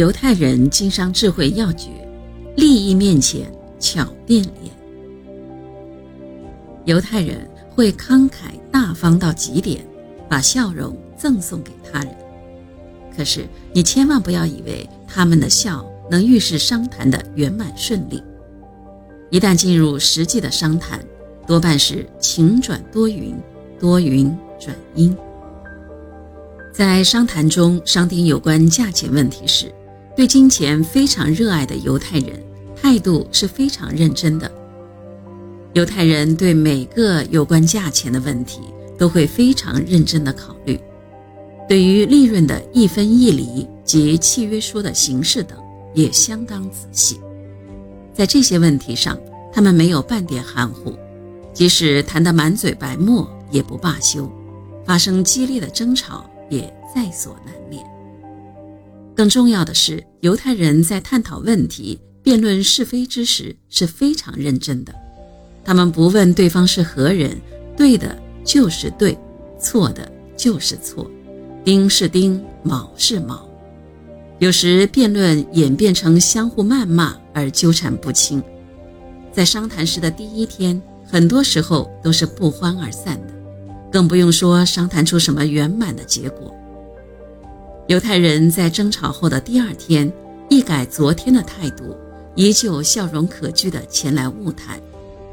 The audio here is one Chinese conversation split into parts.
犹太人经商智慧要诀：利益面前巧变脸。犹太人会慷慨大方到极点，把笑容赠送给他人。可是你千万不要以为他们的笑能预示商谈的圆满顺利。一旦进入实际的商谈，多半是晴转多云，多云转阴。在商谈中商定有关价钱问题时，对金钱非常热爱的犹太人态度是非常认真的。犹太人对每个有关价钱的问题都会非常认真地考虑，对于利润的一分一厘及契约书的形式等也相当仔细。在这些问题上，他们没有半点含糊，即使谈得满嘴白沫也不罢休，发生激烈的争吵也在所难免。更重要的是，犹太人在探讨问题、辩论是非之时是非常认真的。他们不问对方是何人，对的就是对，错的就是错，丁是丁，卯是卯。有时辩论演变成相互谩骂而纠缠不清，在商谈时的第一天，很多时候都是不欢而散的，更不用说商谈出什么圆满的结果。犹太人在争吵后的第二天，一改昨天的态度，依旧笑容可掬地前来晤谈，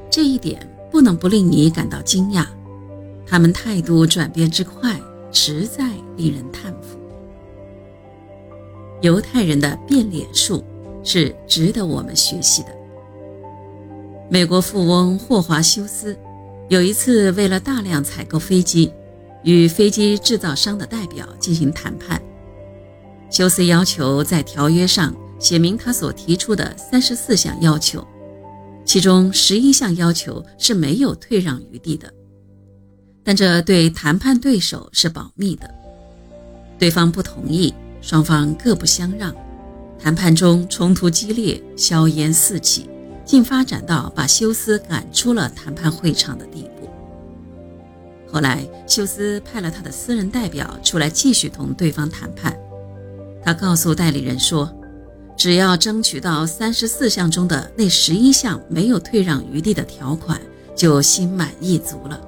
这一点不能不令你感到惊讶。他们态度转变之快，实在令人叹服。犹太人的变脸术是值得我们学习的。美国富翁霍华修斯有一次为了大量采购飞机，与飞机制造商的代表进行谈判。修斯要求在条约上写明他所提出的三十四项要求，其中十一项要求是没有退让余地的，但这对谈判对手是保密的，对方不同意。双方各不相让，谈判中冲突激烈，硝烟四起，竟发展到把休斯赶出了谈判会场的地步。后来，休斯派了他的私人代表出来继续同对方谈判。他告诉代理人说：“只要争取到三十四项中的那十一项没有退让余地的条款，就心满意足了。”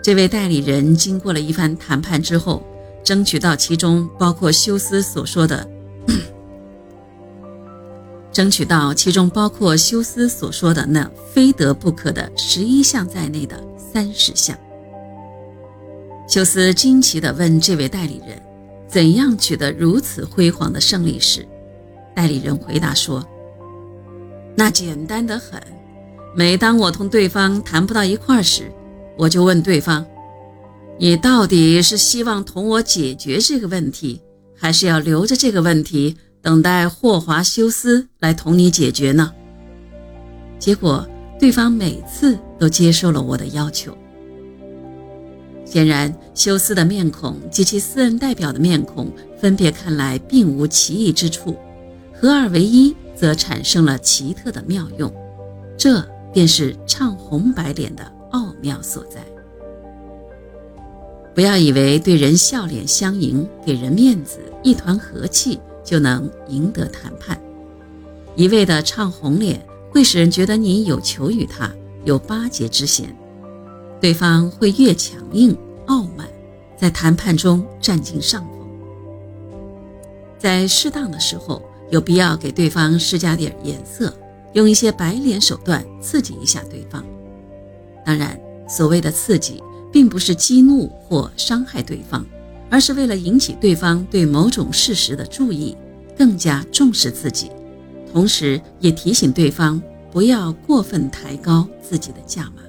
这位代理人经过了一番谈判之后。争取到其中包括休斯所说的，争取到其中包括休斯所说的那非得不可的十一项在内的三十项。休斯惊奇地问这位代理人：“怎样取得如此辉煌的胜利？”时，代理人回答说：“那简单的很。每当我同对方谈不到一块儿时，我就问对方。”你到底是希望同我解决这个问题，还是要留着这个问题等待霍华修斯来同你解决呢？结果，对方每次都接受了我的要求。显然，休斯的面孔及其私人代表的面孔分别看来并无奇异之处，合二为一则产生了奇特的妙用，这便是唱红白脸的奥妙所在。不要以为对人笑脸相迎，给人面子，一团和气就能赢得谈判。一味的唱红脸，会使人觉得你有求于他，有巴结之嫌，对方会越强硬、傲慢，在谈判中占尽上风。在适当的时候，有必要给对方施加点颜色，用一些白脸手段刺激一下对方。当然，所谓的刺激。并不是激怒或伤害对方，而是为了引起对方对某种事实的注意，更加重视自己，同时也提醒对方不要过分抬高自己的价码。